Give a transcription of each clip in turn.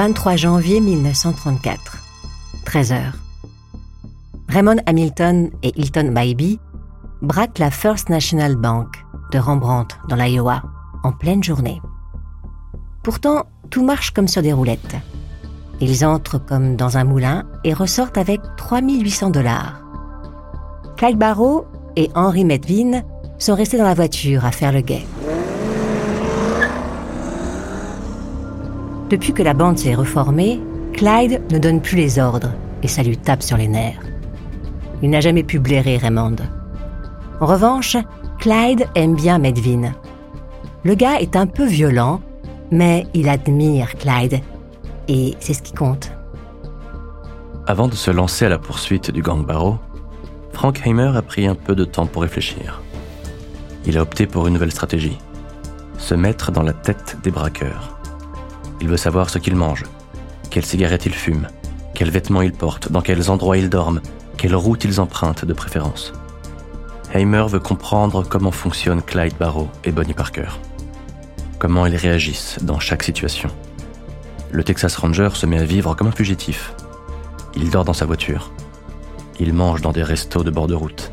23 janvier 1934. 13 heures. Raymond Hamilton et Hilton Bybee braquent la First National Bank de Rembrandt dans l'Iowa en pleine journée. Pourtant, tout marche comme sur des roulettes. Ils entrent comme dans un moulin et ressortent avec 3800 dollars. Clyde Barrow et Henry Medvin sont restés dans la voiture à faire le guet. Depuis que la bande s'est reformée, Clyde ne donne plus les ordres et ça lui tape sur les nerfs. Il n'a jamais pu blairer Raymond. En revanche, Clyde aime bien Medvin. Le gars est un peu violent, mais il admire Clyde et c'est ce qui compte. Avant de se lancer à la poursuite du gang Barrow, Frank Heimer a pris un peu de temps pour réfléchir. Il a opté pour une nouvelle stratégie. Se mettre dans la tête des braqueurs. Il veut savoir ce qu'ils mangent, quelles cigarettes ils fument, quels vêtements ils portent, dans quels endroits ils dorment, quelle route ils empruntent de préférence. Heimer veut comprendre comment fonctionnent Clyde Barrow et Bonnie Parker. Comment ils réagissent dans chaque situation. Le Texas Ranger se met à vivre comme un fugitif. Il dort dans sa voiture. Il mange dans des restos de bord de route.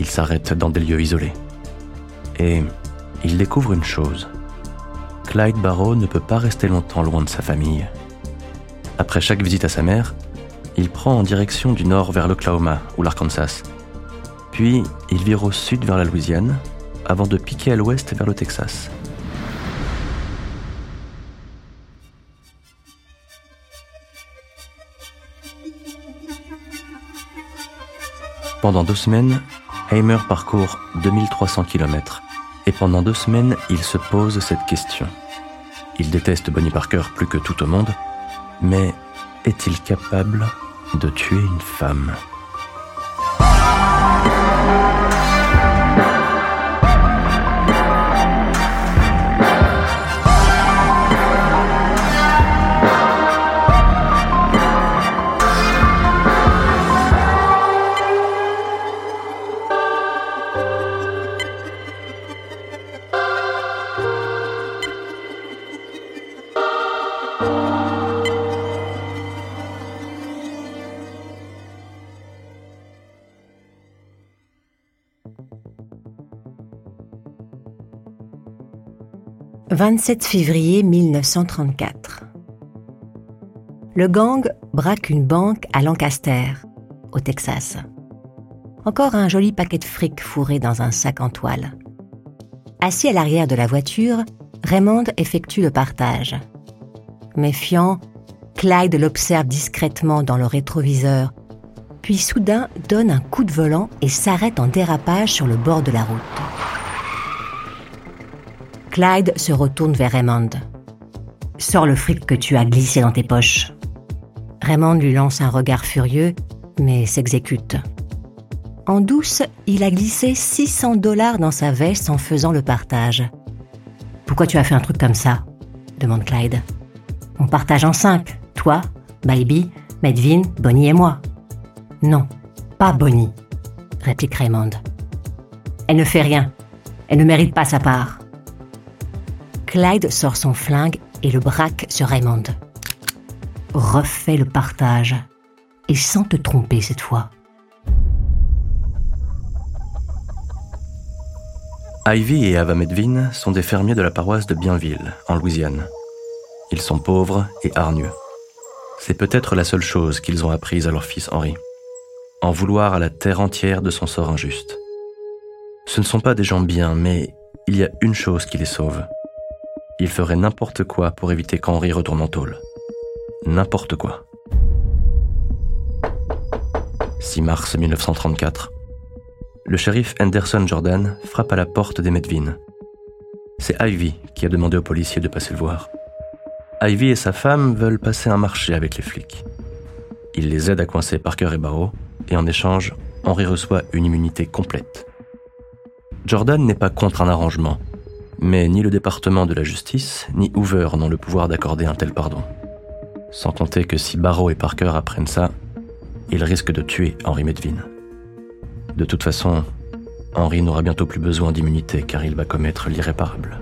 Il s'arrête dans des lieux isolés. Et il découvre une chose. Clyde Barrow ne peut pas rester longtemps loin de sa famille. Après chaque visite à sa mère, il prend en direction du nord vers l'Oklahoma ou l'Arkansas. Puis il vire au sud vers la Louisiane, avant de piquer à l'ouest vers le Texas. Pendant deux semaines, Heimer parcourt 2300 km et pendant deux semaines, il se pose cette question. Il déteste Bonnie Parker plus que tout au monde, mais est-il capable de tuer une femme « 27 février 1934. Le gang braque une banque à Lancaster, au Texas. Encore un joli paquet de fric fourré dans un sac en toile. Assis à l'arrière de la voiture, Raymond effectue le partage. Méfiant, Clyde l'observe discrètement dans le rétroviseur, puis soudain donne un coup de volant et s'arrête en dérapage sur le bord de la route. Clyde se retourne vers Raymond. Sors le fric que tu as glissé dans tes poches. Raymond lui lance un regard furieux, mais s'exécute. En douce, il a glissé 600 dollars dans sa veste en faisant le partage. Pourquoi tu as fait un truc comme ça? demande Clyde. On partage en cinq. Toi, Baby, Medvin, Bonnie et moi. Non, pas Bonnie, réplique Raymond. Elle ne fait rien. Elle ne mérite pas sa part. Clyde sort son flingue et le braque sur Raymond. Refais le partage. Et sans te tromper cette fois. Ivy et Ava Medvin sont des fermiers de la paroisse de Bienville, en Louisiane. Ils sont pauvres et hargneux. C'est peut-être la seule chose qu'ils ont apprise à leur fils Henri. En vouloir à la terre entière de son sort injuste. Ce ne sont pas des gens bien, mais il y a une chose qui les sauve. Ils feraient n'importe quoi pour éviter qu'Henri retourne en tôle. N'importe quoi. 6 mars 1934. Le shérif Anderson Jordan frappe à la porte des Medvin. C'est Ivy qui a demandé aux policiers de passer le voir. Ivy et sa femme veulent passer un marché avec les flics. Il les aide à coincer Parker et Barrow, et en échange, Henry reçoit une immunité complète. Jordan n'est pas contre un arrangement, mais ni le département de la justice, ni Hoover n'ont le pouvoir d'accorder un tel pardon. Sans compter que si Barrow et Parker apprennent ça, ils risquent de tuer Henry Medvin. De toute façon, Henry n'aura bientôt plus besoin d'immunité car il va commettre l'irréparable.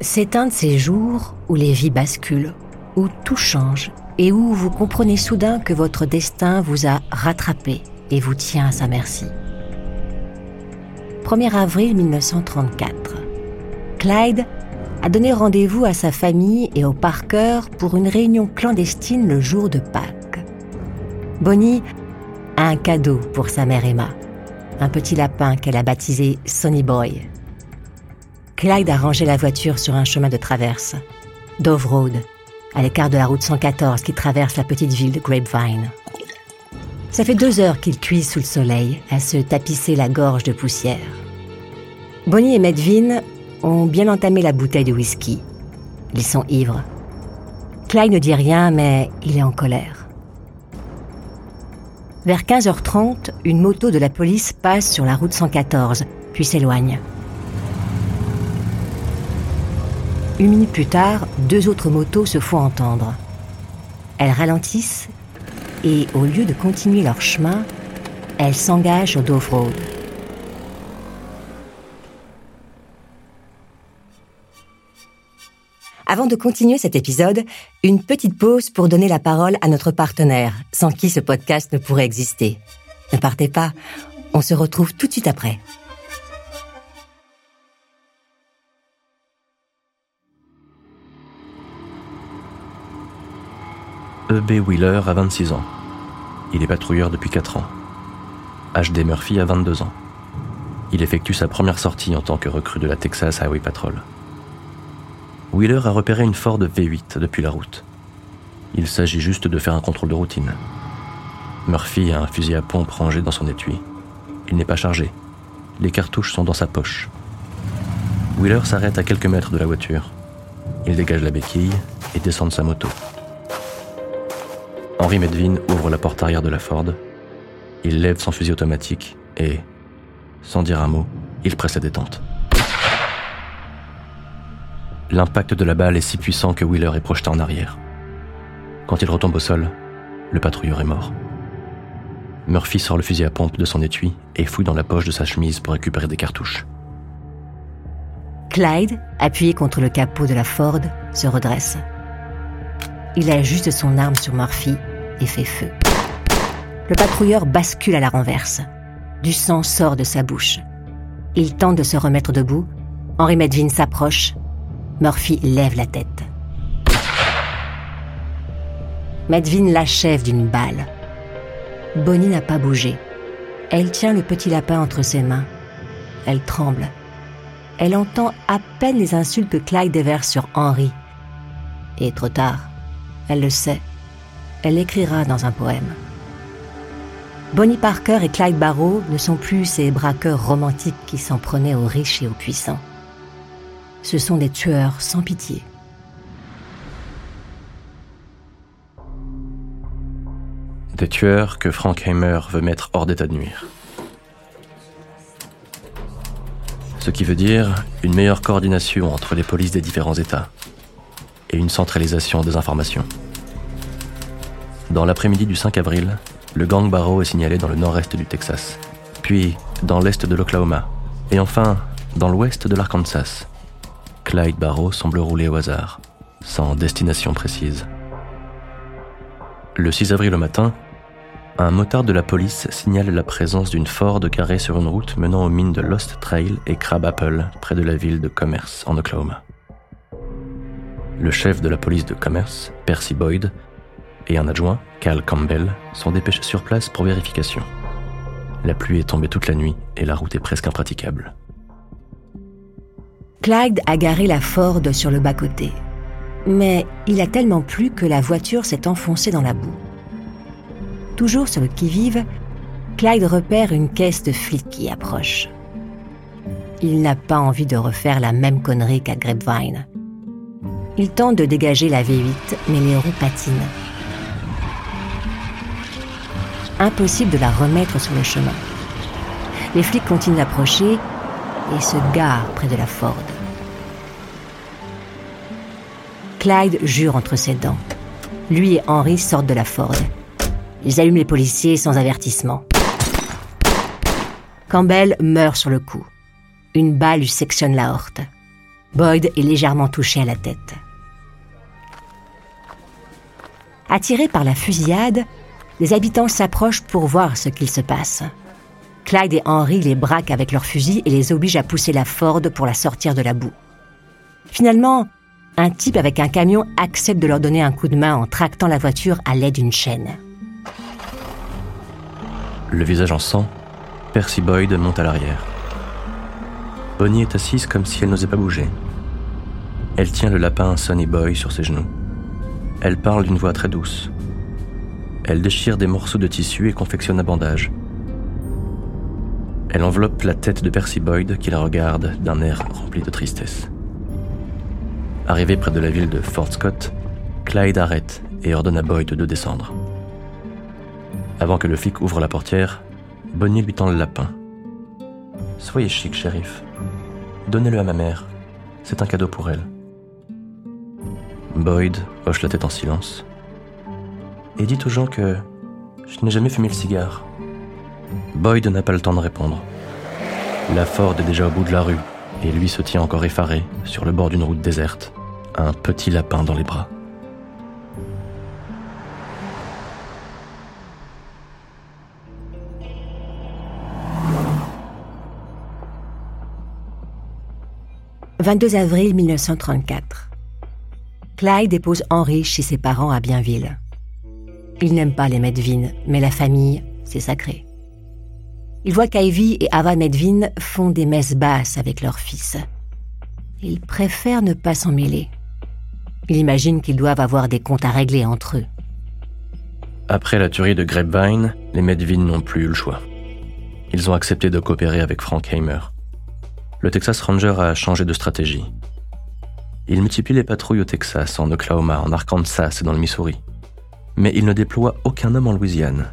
C'est un de ces jours où les vies basculent, où tout change et où vous comprenez soudain que votre destin vous a rattrapé et vous tient à sa merci. 1er avril 1934. Clyde a donné rendez-vous à sa famille et au Parker pour une réunion clandestine le jour de Pâques. Bonnie a un cadeau pour sa mère Emma, un petit lapin qu'elle a baptisé Sonny Boy. Clyde a rangé la voiture sur un chemin de traverse, Dove Road, à l'écart de la route 114 qui traverse la petite ville de Grapevine. Ça fait deux heures qu'il cuise sous le soleil, à se tapisser la gorge de poussière. Bonnie et Medvin ont bien entamé la bouteille de whisky. Ils sont ivres. Clyde ne dit rien, mais il est en colère. Vers 15h30, une moto de la police passe sur la route 114, puis s'éloigne. Une minute plus tard, deux autres motos se font entendre. Elles ralentissent et, au lieu de continuer leur chemin, elles s'engagent sur Dove Road. Avant de continuer cet épisode, une petite pause pour donner la parole à notre partenaire, sans qui ce podcast ne pourrait exister. Ne partez pas, on se retrouve tout de suite après. E.B. Wheeler a 26 ans. Il est patrouilleur depuis 4 ans. H.D. Murphy a 22 ans. Il effectue sa première sortie en tant que recrue de la Texas Highway Patrol. Wheeler a repéré une Ford V8 depuis la route. Il s'agit juste de faire un contrôle de routine. Murphy a un fusil à pompe rangé dans son étui. Il n'est pas chargé. Les cartouches sont dans sa poche. Wheeler s'arrête à quelques mètres de la voiture. Il dégage la béquille et descend de sa moto. Henry Medvin ouvre la porte arrière de la Ford. Il lève son fusil automatique et, sans dire un mot, il presse la détente. L'impact de la balle est si puissant que Wheeler est projeté en arrière. Quand il retombe au sol, le patrouilleur est mort. Murphy sort le fusil à pompe de son étui et fouille dans la poche de sa chemise pour récupérer des cartouches. Clyde, appuyé contre le capot de la Ford, se redresse. Il ajuste son arme sur Murphy fait feu. Le patrouilleur bascule à la renverse. Du sang sort de sa bouche. Il tente de se remettre debout. Henry Medvin s'approche Murphy lève la tête. Medvin l'achève d'une balle. Bonnie n'a pas bougé. Elle tient le petit lapin entre ses mains. Elle tremble. Elle entend à peine les insultes que Clyde déverse sur Henry. Et trop tard, elle le sait. Elle l'écrira dans un poème. Bonnie Parker et Clyde Barrow ne sont plus ces braqueurs romantiques qui s'en prenaient aux riches et aux puissants ce sont des tueurs sans pitié. Des tueurs que Frank Heimer veut mettre hors d'état de nuire. Ce qui veut dire une meilleure coordination entre les polices des différents États et une centralisation des informations. Dans l'après-midi du 5 avril, le gang Barrow est signalé dans le nord-est du Texas, puis dans l'est de l'Oklahoma, et enfin dans l'ouest de l'Arkansas, Clyde Barrow semble rouler au hasard, sans destination précise. Le 6 avril au matin, un motard de la police signale la présence d'une Ford garée sur une route menant aux mines de Lost Trail et Crab Apple, près de la ville de Commerce, en Oklahoma. Le chef de la police de Commerce, Percy Boyd, et un adjoint, Cal Campbell, sont dépêchés sur place pour vérification. La pluie est tombée toute la nuit et la route est presque impraticable. Clyde a garé la Ford sur le bas-côté. Mais il a tellement plu que la voiture s'est enfoncée dans la boue. Toujours sur le qui-vive, Clyde repère une caisse de flics qui approche. Il n'a pas envie de refaire la même connerie qu'à Grapevine. Il tente de dégager la V8, mais les roues patinent. Impossible de la remettre sur le chemin. Les flics continuent d'approcher et se garent près de la Ford. Clyde jure entre ses dents. Lui et Henry sortent de la Ford. Ils allument les policiers sans avertissement. Campbell meurt sur le coup. Une balle lui sectionne la horte. Boyd est légèrement touché à la tête. Attirés par la fusillade, les habitants s'approchent pour voir ce qu'il se passe. Clyde et Henry les braquent avec leurs fusils et les obligent à pousser la Ford pour la sortir de la boue. Finalement, un type avec un camion accepte de leur donner un coup de main en tractant la voiture à l'aide d'une chaîne. Le visage en sang, Percy Boyd monte à l'arrière. Bonnie est assise comme si elle n'osait pas bouger. Elle tient le lapin Sonny Boy sur ses genoux. Elle parle d'une voix très douce. Elle déchire des morceaux de tissu et confectionne un bandage. Elle enveloppe la tête de Percy Boyd qui la regarde d'un air rempli de tristesse. Arrivé près de la ville de Fort Scott, Clyde arrête et ordonne à Boyd de descendre. Avant que le flic ouvre la portière, Bonnie lui tend le lapin. Soyez chic, shérif. Donnez-le à ma mère. C'est un cadeau pour elle. Boyd hoche la tête en silence. Et dit aux gens que je n'ai jamais fumé le cigare. Boyd n'a pas le temps de répondre. La Ford est déjà au bout de la rue et lui se tient encore effaré sur le bord d'une route déserte, un petit lapin dans les bras. « 22 avril 1934. Clyde dépose Henry chez ses parents à Bienville. Il n'aime pas les Medvin, mais la famille, c'est sacré. Il voit qu'Ivy et Ava Medvin font des messes basses avec leur fils. Il préfère ne pas s'en mêler. Il imagine qu'ils doivent avoir des comptes à régler entre eux. Après la tuerie de Grapevine, les Medvin n'ont plus eu le choix. Ils ont accepté de coopérer avec Frank Hamer. Le Texas Ranger a changé de stratégie. Il multiplie les patrouilles au Texas, en Oklahoma, en Arkansas et dans le Missouri. Mais il ne déploie aucun homme en Louisiane.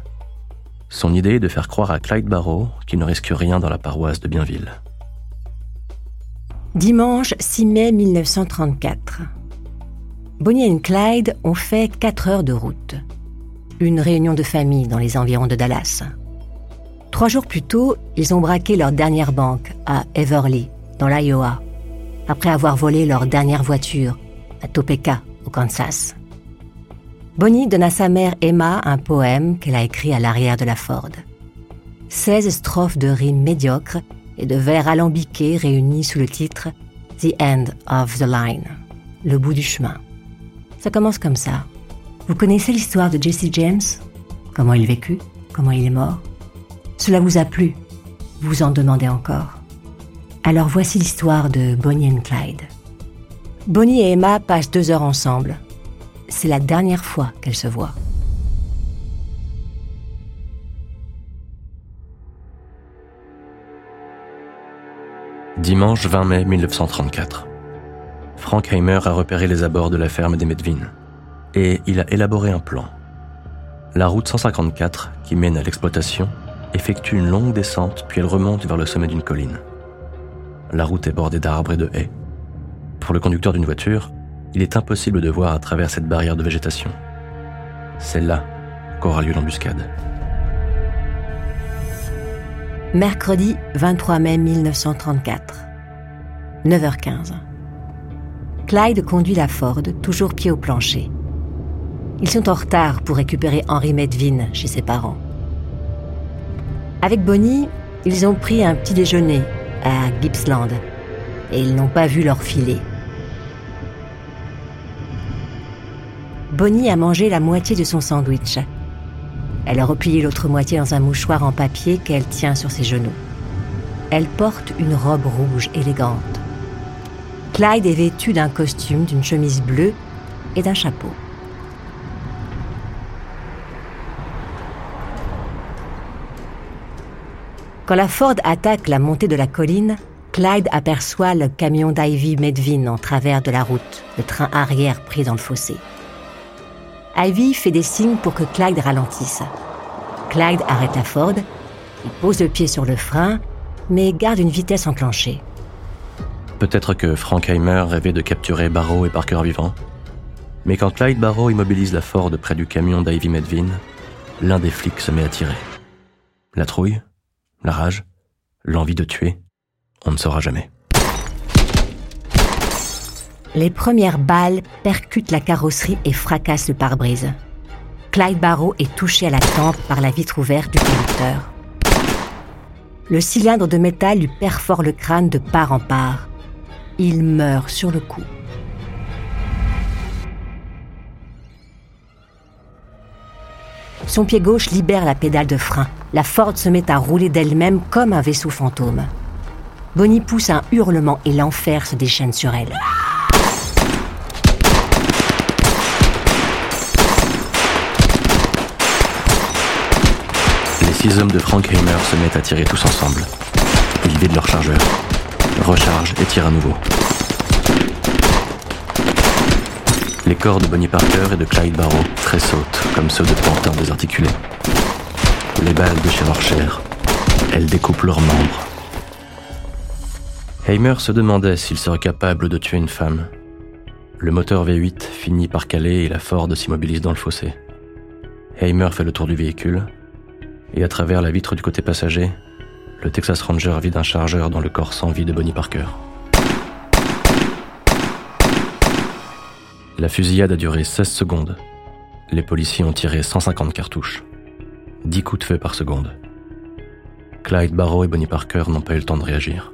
Son idée est de faire croire à Clyde Barrow qu'il ne risque rien dans la paroisse de Bienville. Dimanche 6 mai 1934. Bonnie et Clyde ont fait 4 heures de route. Une réunion de famille dans les environs de Dallas. Trois jours plus tôt, ils ont braqué leur dernière banque à Everly, dans l'Iowa, après avoir volé leur dernière voiture à Topeka, au Kansas. Bonnie donne à sa mère Emma un poème qu'elle a écrit à l'arrière de la Ford. 16 strophes de rimes médiocres et de vers alambiqués réunis sous le titre The End of the Line, le bout du chemin. Ça commence comme ça. Vous connaissez l'histoire de Jesse James? Comment il vécut? Comment il est mort? Cela vous a plu? Vous en demandez encore? Alors voici l'histoire de Bonnie et Clyde. Bonnie et Emma passent deux heures ensemble. C'est la dernière fois qu'elles se voient. Dimanche 20 mai 1934. Frank Heimer a repéré les abords de la ferme des Medvin et il a élaboré un plan. La route 154, qui mène à l'exploitation, effectue une longue descente puis elle remonte vers le sommet d'une colline la route est bordée d'arbres et de haies. Pour le conducteur d'une voiture, il est impossible de voir à travers cette barrière de végétation. C'est là qu'aura lieu l'embuscade. Mercredi 23 mai 1934. 9h15. Clyde conduit la Ford, toujours pied au plancher. Ils sont en retard pour récupérer Henry Medvin chez ses parents. Avec Bonnie, ils ont pris un petit déjeuner à Gippsland et ils n'ont pas vu leur filet. Bonnie a mangé la moitié de son sandwich. Elle a replié l'autre moitié dans un mouchoir en papier qu'elle tient sur ses genoux. Elle porte une robe rouge élégante. Clyde est vêtu d'un costume, d'une chemise bleue et d'un chapeau. Quand la Ford attaque la montée de la colline, Clyde aperçoit le camion d'Ivy Medvin en travers de la route, le train arrière pris dans le fossé. Ivy fait des signes pour que Clyde ralentisse. Clyde arrête la Ford, il pose le pied sur le frein, mais garde une vitesse enclenchée. Peut-être que Frankheimer rêvait de capturer Barrow et Parker vivants. Mais quand Clyde Barrow immobilise la Ford près du camion d'Ivy Medvin, l'un des flics se met à tirer. La trouille la rage, l'envie de tuer, on ne saura jamais. Les premières balles percutent la carrosserie et fracassent le pare-brise. Clyde Barrow est touché à la tempe par la vitre ouverte du conducteur. Le cylindre de métal lui perfore le crâne de part en part. Il meurt sur le coup. Son pied gauche libère la pédale de frein. La Ford se met à rouler d'elle-même comme un vaisseau fantôme. Bonnie pousse un hurlement et l'enfer se déchaîne sur elle. Six hommes de Frank Heimer se mettent à tirer tous ensemble. Ils vident leur chargeur, rechargent et tirent à nouveau. Les corps de Bonnie Parker et de Clyde Barrow tressautent comme ceux de panthères désarticulés. Les balles déchirent leur chair. Elles découpent leurs membres. Heimer se demandait s'il serait capable de tuer une femme. Le moteur V8 finit par caler et la Ford s'immobilise dans le fossé. Heimer fait le tour du véhicule et à travers la vitre du côté passager, le Texas Ranger vide un chargeur dans le corps sans vie de Bonnie Parker. La fusillade a duré 16 secondes. Les policiers ont tiré 150 cartouches. 10 coups de feu par seconde. Clyde Barrow et Bonnie Parker n'ont pas eu le temps de réagir.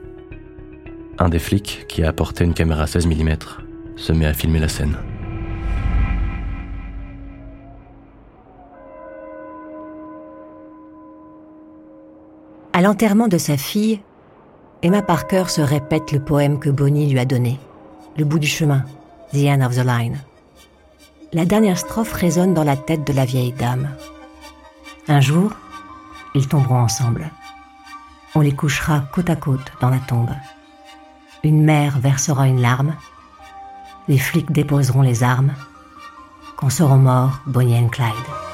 Un des flics, qui a apporté une caméra 16 mm, se met à filmer la scène. À l'enterrement de sa fille, Emma Parker se répète le poème que Bonnie lui a donné, Le bout du chemin, The End of the Line. La dernière strophe résonne dans la tête de la vieille dame. Un jour, ils tomberont ensemble. On les couchera côte à côte dans la tombe. Une mère versera une larme. Les flics déposeront les armes. Quand seront morts Bonnie et Clyde.